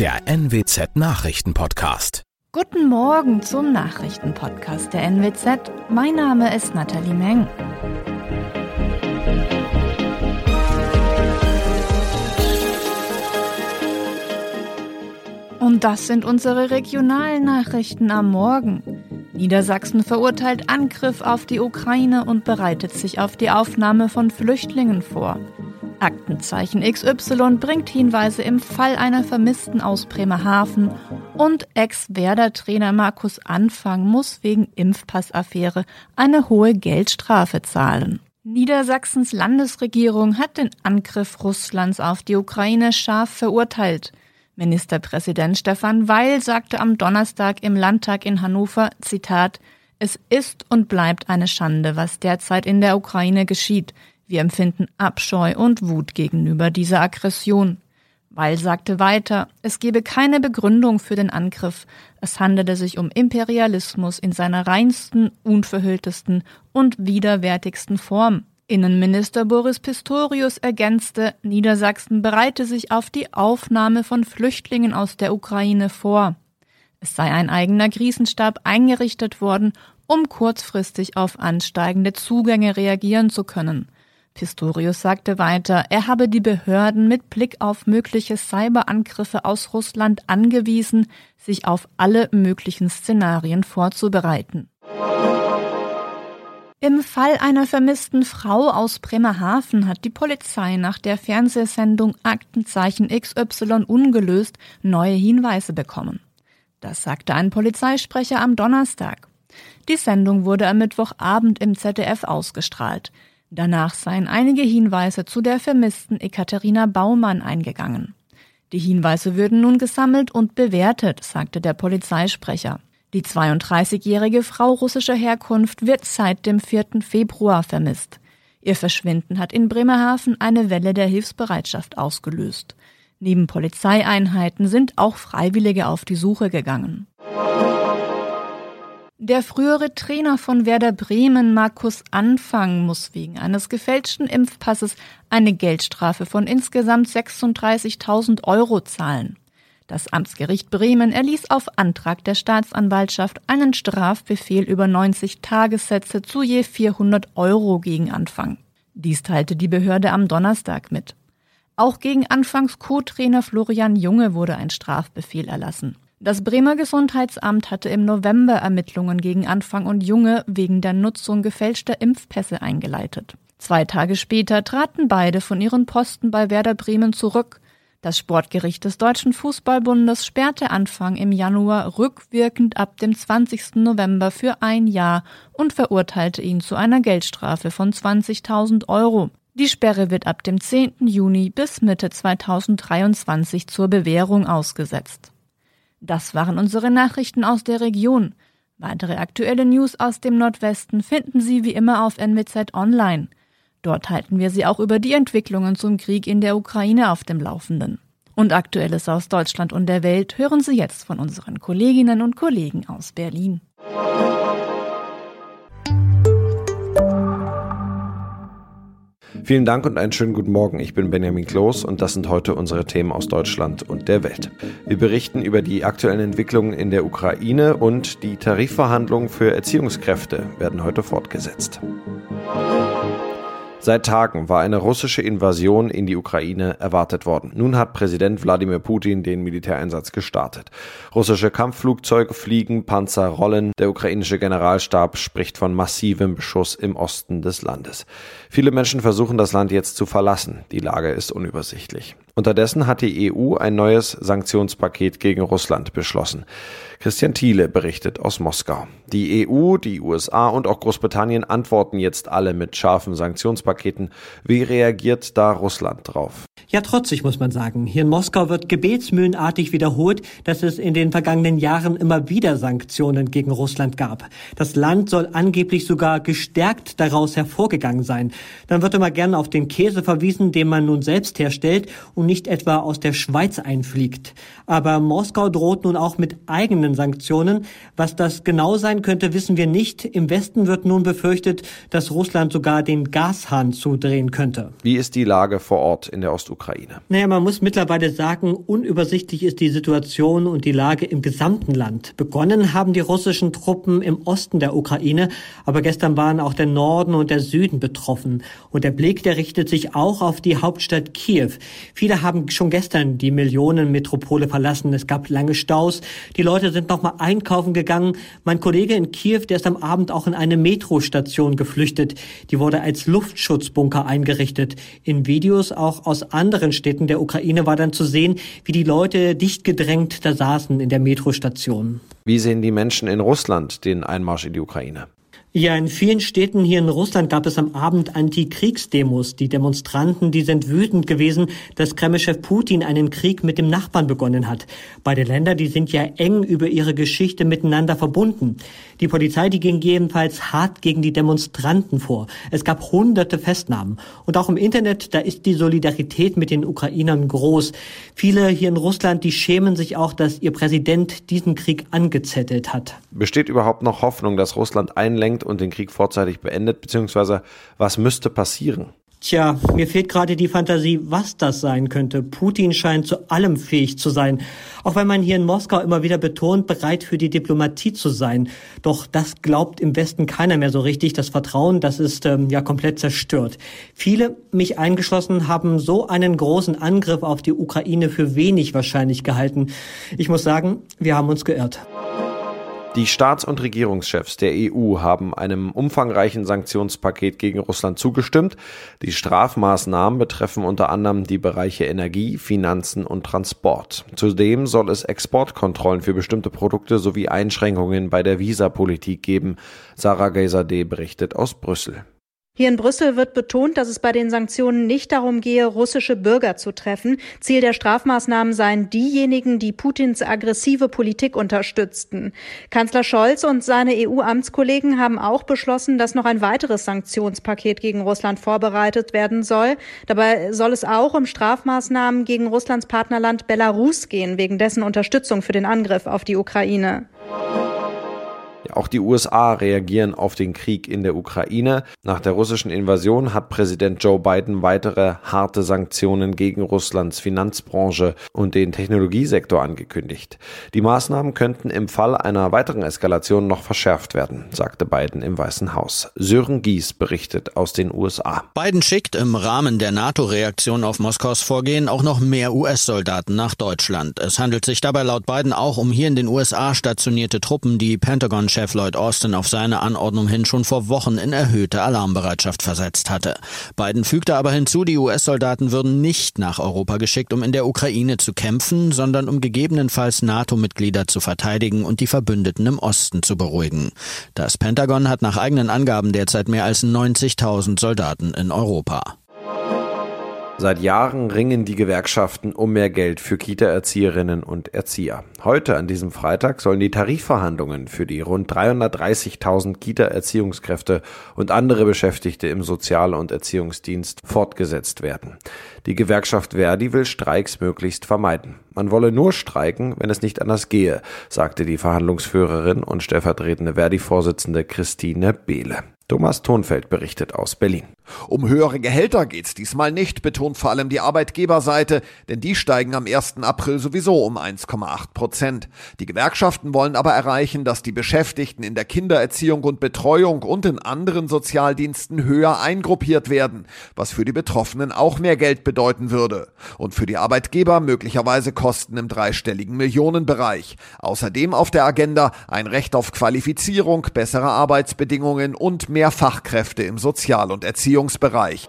der NWZ Nachrichtenpodcast. Guten Morgen zum Nachrichtenpodcast der NWZ. Mein Name ist Nathalie Meng. Und das sind unsere regionalen Nachrichten am Morgen. Niedersachsen verurteilt Angriff auf die Ukraine und bereitet sich auf die Aufnahme von Flüchtlingen vor. Aktenzeichen XY bringt Hinweise im Fall einer Vermissten aus Bremerhaven und Ex-Werder-Trainer Markus Anfang muss wegen Impfpassaffäre eine hohe Geldstrafe zahlen. Niedersachsens Landesregierung hat den Angriff Russlands auf die Ukraine scharf verurteilt. Ministerpräsident Stefan Weil sagte am Donnerstag im Landtag in Hannover, Zitat, es ist und bleibt eine Schande, was derzeit in der Ukraine geschieht. Wir empfinden Abscheu und Wut gegenüber dieser Aggression. Weil sagte weiter, es gebe keine Begründung für den Angriff. Es handele sich um Imperialismus in seiner reinsten, unverhülltesten und widerwärtigsten Form. Innenminister Boris Pistorius ergänzte, Niedersachsen bereite sich auf die Aufnahme von Flüchtlingen aus der Ukraine vor. Es sei ein eigener Krisenstab eingerichtet worden, um kurzfristig auf ansteigende Zugänge reagieren zu können. Pistorius sagte weiter, er habe die Behörden mit Blick auf mögliche Cyberangriffe aus Russland angewiesen, sich auf alle möglichen Szenarien vorzubereiten. Im Fall einer vermissten Frau aus Bremerhaven hat die Polizei nach der Fernsehsendung Aktenzeichen XY ungelöst neue Hinweise bekommen. Das sagte ein Polizeisprecher am Donnerstag. Die Sendung wurde am Mittwochabend im ZDF ausgestrahlt. Danach seien einige Hinweise zu der vermissten Ekaterina Baumann eingegangen. Die Hinweise würden nun gesammelt und bewertet, sagte der Polizeisprecher. Die 32-jährige Frau russischer Herkunft wird seit dem 4. Februar vermisst. Ihr Verschwinden hat in Bremerhaven eine Welle der Hilfsbereitschaft ausgelöst. Neben Polizeieinheiten sind auch Freiwillige auf die Suche gegangen. Der frühere Trainer von Werder Bremen, Markus Anfang, muss wegen eines gefälschten Impfpasses eine Geldstrafe von insgesamt 36.000 Euro zahlen. Das Amtsgericht Bremen erließ auf Antrag der Staatsanwaltschaft einen Strafbefehl über 90 Tagessätze zu je 400 Euro gegen Anfang. Dies teilte die Behörde am Donnerstag mit. Auch gegen Anfangs Co-Trainer Florian Junge wurde ein Strafbefehl erlassen. Das Bremer Gesundheitsamt hatte im November Ermittlungen gegen Anfang und Junge wegen der Nutzung gefälschter Impfpässe eingeleitet. Zwei Tage später traten beide von ihren Posten bei Werder Bremen zurück, das Sportgericht des Deutschen Fußballbundes sperrte Anfang im Januar rückwirkend ab dem 20. November für ein Jahr und verurteilte ihn zu einer Geldstrafe von 20.000 Euro. Die Sperre wird ab dem 10. Juni bis Mitte 2023 zur Bewährung ausgesetzt. Das waren unsere Nachrichten aus der Region. Weitere aktuelle News aus dem Nordwesten finden Sie wie immer auf NWZ Online. Dort halten wir Sie auch über die Entwicklungen zum Krieg in der Ukraine auf dem Laufenden. Und Aktuelles aus Deutschland und der Welt hören Sie jetzt von unseren Kolleginnen und Kollegen aus Berlin. Vielen Dank und einen schönen guten Morgen. Ich bin Benjamin Kloß und das sind heute unsere Themen aus Deutschland und der Welt. Wir berichten über die aktuellen Entwicklungen in der Ukraine und die Tarifverhandlungen für Erziehungskräfte werden heute fortgesetzt. Seit Tagen war eine russische Invasion in die Ukraine erwartet worden. Nun hat Präsident Wladimir Putin den Militäreinsatz gestartet. Russische Kampfflugzeuge fliegen, Panzer rollen. Der ukrainische Generalstab spricht von massivem Beschuss im Osten des Landes. Viele Menschen versuchen das Land jetzt zu verlassen. Die Lage ist unübersichtlich. Unterdessen hat die EU ein neues Sanktionspaket gegen Russland beschlossen. Christian Thiele berichtet aus Moskau. Die EU, die USA und auch Großbritannien antworten jetzt alle mit scharfen Sanktionspaketen. Wie reagiert da Russland drauf? Ja, trotzig muss man sagen. Hier in Moskau wird gebetsmühlenartig wiederholt, dass es in den vergangenen Jahren immer wieder Sanktionen gegen Russland gab. Das Land soll angeblich sogar gestärkt daraus hervorgegangen sein. Dann wird immer gerne auf den Käse verwiesen, den man nun selbst herstellt. Und nicht etwa aus der Schweiz einfliegt. Aber Moskau droht nun auch mit eigenen Sanktionen. Was das genau sein könnte, wissen wir nicht. Im Westen wird nun befürchtet, dass Russland sogar den Gashahn zudrehen könnte. Wie ist die Lage vor Ort in der Ostukraine? Naja, man muss mittlerweile sagen, unübersichtlich ist die Situation und die Lage im gesamten Land. Begonnen haben die russischen Truppen im Osten der Ukraine, aber gestern waren auch der Norden und der Süden betroffen. Und der Blick, der richtet sich auch auf die Hauptstadt Kiew. Viele haben schon gestern die Millionenmetropole verlassen. Es gab lange Staus. Die Leute sind nochmal einkaufen gegangen. Mein Kollege in Kiew, der ist am Abend auch in eine Metrostation geflüchtet. Die wurde als Luftschutzbunker eingerichtet. In Videos auch aus anderen Städten der Ukraine war dann zu sehen, wie die Leute dicht gedrängt da saßen in der Metrostation. Wie sehen die Menschen in Russland den Einmarsch in die Ukraine? Ja, in vielen Städten hier in Russland gab es am Abend Antikriegsdemos. Die Demonstranten, die sind wütend gewesen, dass Kremlchef Putin einen Krieg mit dem Nachbarn begonnen hat. Beide Länder, die sind ja eng über ihre Geschichte miteinander verbunden. Die Polizei, die ging jedenfalls hart gegen die Demonstranten vor. Es gab hunderte Festnahmen. Und auch im Internet, da ist die Solidarität mit den Ukrainern groß. Viele hier in Russland, die schämen sich auch, dass ihr Präsident diesen Krieg angezettelt hat. Besteht überhaupt noch Hoffnung, dass Russland einlenkt anfängt und den Krieg vorzeitig beendet, beziehungsweise was müsste passieren? Tja, mir fehlt gerade die Fantasie, was das sein könnte. Putin scheint zu allem fähig zu sein. Auch wenn man hier in Moskau immer wieder betont, bereit für die Diplomatie zu sein. Doch das glaubt im Westen keiner mehr so richtig. Das Vertrauen, das ist ähm, ja komplett zerstört. Viele, mich eingeschlossen, haben so einen großen Angriff auf die Ukraine für wenig wahrscheinlich gehalten. Ich muss sagen, wir haben uns geirrt. Die Staats- und Regierungschefs der EU haben einem umfangreichen Sanktionspaket gegen Russland zugestimmt. Die Strafmaßnahmen betreffen unter anderem die Bereiche Energie, Finanzen und Transport. Zudem soll es Exportkontrollen für bestimmte Produkte sowie Einschränkungen bei der Visapolitik geben. Sarah Geisadeh berichtet aus Brüssel. Hier in Brüssel wird betont, dass es bei den Sanktionen nicht darum gehe, russische Bürger zu treffen. Ziel der Strafmaßnahmen seien diejenigen, die Putins aggressive Politik unterstützten. Kanzler Scholz und seine EU-Amtskollegen haben auch beschlossen, dass noch ein weiteres Sanktionspaket gegen Russland vorbereitet werden soll. Dabei soll es auch um Strafmaßnahmen gegen Russlands Partnerland Belarus gehen, wegen dessen Unterstützung für den Angriff auf die Ukraine. Auch die USA reagieren auf den Krieg in der Ukraine. Nach der russischen Invasion hat Präsident Joe Biden weitere harte Sanktionen gegen Russlands Finanzbranche und den Technologiesektor angekündigt. Die Maßnahmen könnten im Fall einer weiteren Eskalation noch verschärft werden, sagte Biden im Weißen Haus. Sören Gies berichtet aus den USA. Biden schickt im Rahmen der NATO-Reaktion auf Moskaus Vorgehen auch noch mehr US-Soldaten nach Deutschland. Es handelt sich dabei laut Biden auch um hier in den USA stationierte Truppen, die Pentagon Chef Lloyd Austin auf seine Anordnung hin schon vor Wochen in erhöhte Alarmbereitschaft versetzt hatte. Biden fügte aber hinzu, die US-Soldaten würden nicht nach Europa geschickt, um in der Ukraine zu kämpfen, sondern um gegebenenfalls NATO-Mitglieder zu verteidigen und die Verbündeten im Osten zu beruhigen. Das Pentagon hat nach eigenen Angaben derzeit mehr als 90.000 Soldaten in Europa. Seit Jahren ringen die Gewerkschaften um mehr Geld für Kita-Erzieherinnen und Erzieher. Heute, an diesem Freitag, sollen die Tarifverhandlungen für die rund 330.000 Kita-Erziehungskräfte und andere Beschäftigte im Sozial- und Erziehungsdienst fortgesetzt werden. Die Gewerkschaft Verdi will Streiks möglichst vermeiden. Man wolle nur streiken, wenn es nicht anders gehe, sagte die Verhandlungsführerin und stellvertretende Verdi-Vorsitzende Christine Behle. Thomas Thonfeld berichtet aus Berlin. Um höhere Gehälter geht's diesmal nicht, betont vor allem die Arbeitgeberseite, denn die steigen am 1. April sowieso um 1,8 Prozent. Die Gewerkschaften wollen aber erreichen, dass die Beschäftigten in der Kindererziehung und Betreuung und in anderen Sozialdiensten höher eingruppiert werden, was für die Betroffenen auch mehr Geld bedeuten würde. Und für die Arbeitgeber möglicherweise Kosten im dreistelligen Millionenbereich. Außerdem auf der Agenda ein Recht auf Qualifizierung, bessere Arbeitsbedingungen und mehr Fachkräfte im Sozial- und Erziehungsbereich.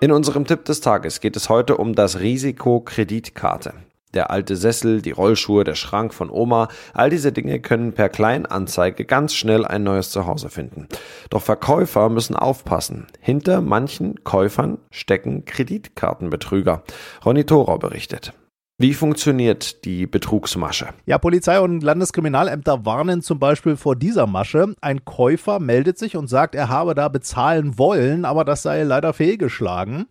In unserem Tipp des Tages geht es heute um das Risiko Kreditkarte. Der alte Sessel, die Rollschuhe, der Schrank von Oma, all diese Dinge können per Kleinanzeige ganz schnell ein neues Zuhause finden. Doch Verkäufer müssen aufpassen. Hinter manchen Käufern stecken Kreditkartenbetrüger. Ronny Thorau berichtet. Wie funktioniert die Betrugsmasche? Ja, Polizei und Landeskriminalämter warnen zum Beispiel vor dieser Masche. Ein Käufer meldet sich und sagt, er habe da bezahlen wollen, aber das sei leider fehlgeschlagen.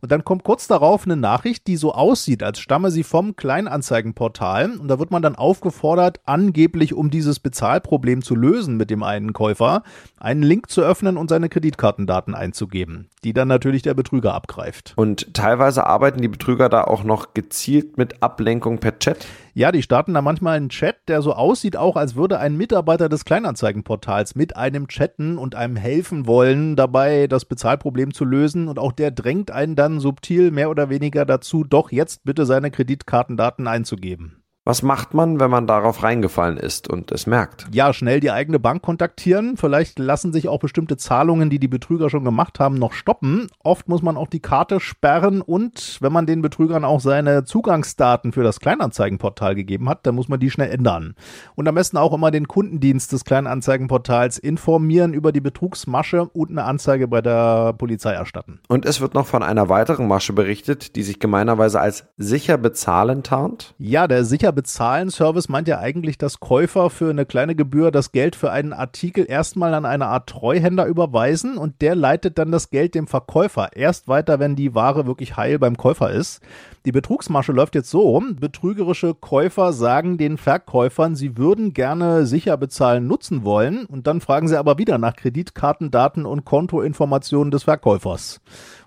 Und dann kommt kurz darauf eine Nachricht, die so aussieht, als stamme sie vom Kleinanzeigenportal. Und da wird man dann aufgefordert, angeblich um dieses Bezahlproblem zu lösen mit dem einen Käufer, einen Link zu öffnen und seine Kreditkartendaten einzugeben, die dann natürlich der Betrüger abgreift. Und teilweise arbeiten die Betrüger da auch noch gezielt mit Ablenkung per Chat? Ja, die starten da manchmal einen Chat, der so aussieht, auch als würde ein Mitarbeiter des Kleinanzeigenportals mit einem chatten und einem helfen wollen, dabei das Bezahlproblem zu lösen. Und auch der drängt einen dann subtil mehr oder weniger dazu, doch jetzt bitte seine Kreditkartendaten einzugeben. Was macht man, wenn man darauf reingefallen ist und es merkt? Ja, schnell die eigene Bank kontaktieren. Vielleicht lassen sich auch bestimmte Zahlungen, die die Betrüger schon gemacht haben, noch stoppen. Oft muss man auch die Karte sperren und wenn man den Betrügern auch seine Zugangsdaten für das Kleinanzeigenportal gegeben hat, dann muss man die schnell ändern. Und am besten auch immer den Kundendienst des Kleinanzeigenportals informieren über die Betrugsmasche und eine Anzeige bei der Polizei erstatten. Und es wird noch von einer weiteren Masche berichtet, die sich gemeinerweise als sicher bezahlen tarnt? Ja, der sicher bezahlen Service meint ja eigentlich, dass Käufer für eine kleine Gebühr das Geld für einen Artikel erstmal an eine Art Treuhänder überweisen und der leitet dann das Geld dem Verkäufer erst weiter, wenn die Ware wirklich heil beim Käufer ist. Die Betrugsmasche läuft jetzt so, betrügerische Käufer sagen den Verkäufern, sie würden gerne sicher bezahlen nutzen wollen und dann fragen sie aber wieder nach Kreditkartendaten und Kontoinformationen des Verkäufers.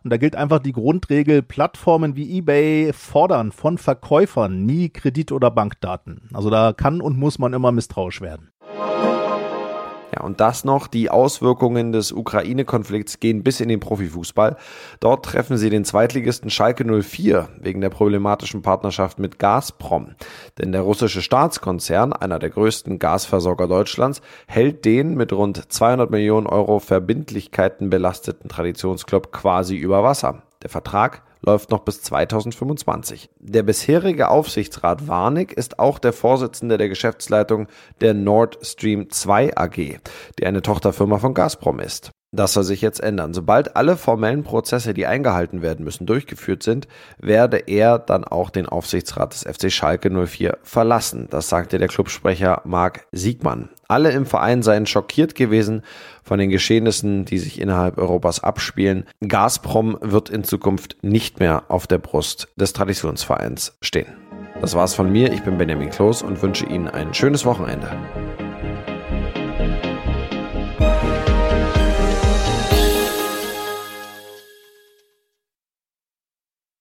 Und da gilt einfach die Grundregel, Plattformen wie eBay fordern von Verkäufern nie Kredit- oder Bankdaten. Also da kann und muss man immer misstrauisch werden. Und das noch, die Auswirkungen des Ukraine-Konflikts gehen bis in den Profifußball. Dort treffen sie den Zweitligisten Schalke 04 wegen der problematischen Partnerschaft mit Gazprom. Denn der russische Staatskonzern, einer der größten Gasversorger Deutschlands, hält den mit rund 200 Millionen Euro Verbindlichkeiten belasteten Traditionsclub quasi über Wasser. Der Vertrag läuft noch bis 2025. Der bisherige Aufsichtsrat Warnig ist auch der Vorsitzende der Geschäftsleitung der Nord Stream 2 AG, die eine Tochterfirma von Gazprom ist. Das soll sich jetzt ändern. Sobald alle formellen Prozesse, die eingehalten werden müssen, durchgeführt sind, werde er dann auch den Aufsichtsrat des FC Schalke 04 verlassen. Das sagte der Clubsprecher Marc Siegmann. Alle im Verein seien schockiert gewesen von den Geschehnissen, die sich innerhalb Europas abspielen. Gazprom wird in Zukunft nicht mehr auf der Brust des Traditionsvereins stehen. Das war's von mir. Ich bin Benjamin Kloß und wünsche Ihnen ein schönes Wochenende.